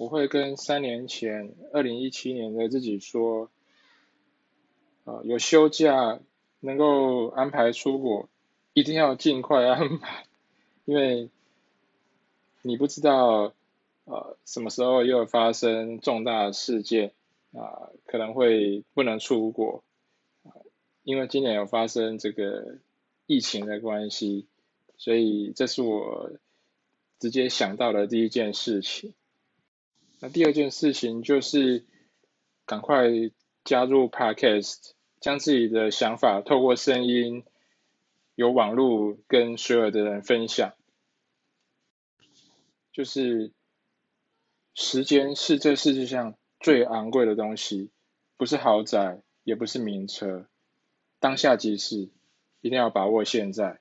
我会跟三年前二零一七年的自己说，啊，有休假能够安排出国，一定要尽快安排，因为你不知道呃什么时候又发生重大事件啊，可能会不能出国，因为今年有发生这个疫情的关系，所以这是我直接想到的第一件事情。那第二件事情就是赶快加入 Podcast，将自己的想法透过声音，有网络跟所有的人分享。就是时间是这世界上最昂贵的东西，不是豪宅，也不是名车，当下即是，一定要把握现在。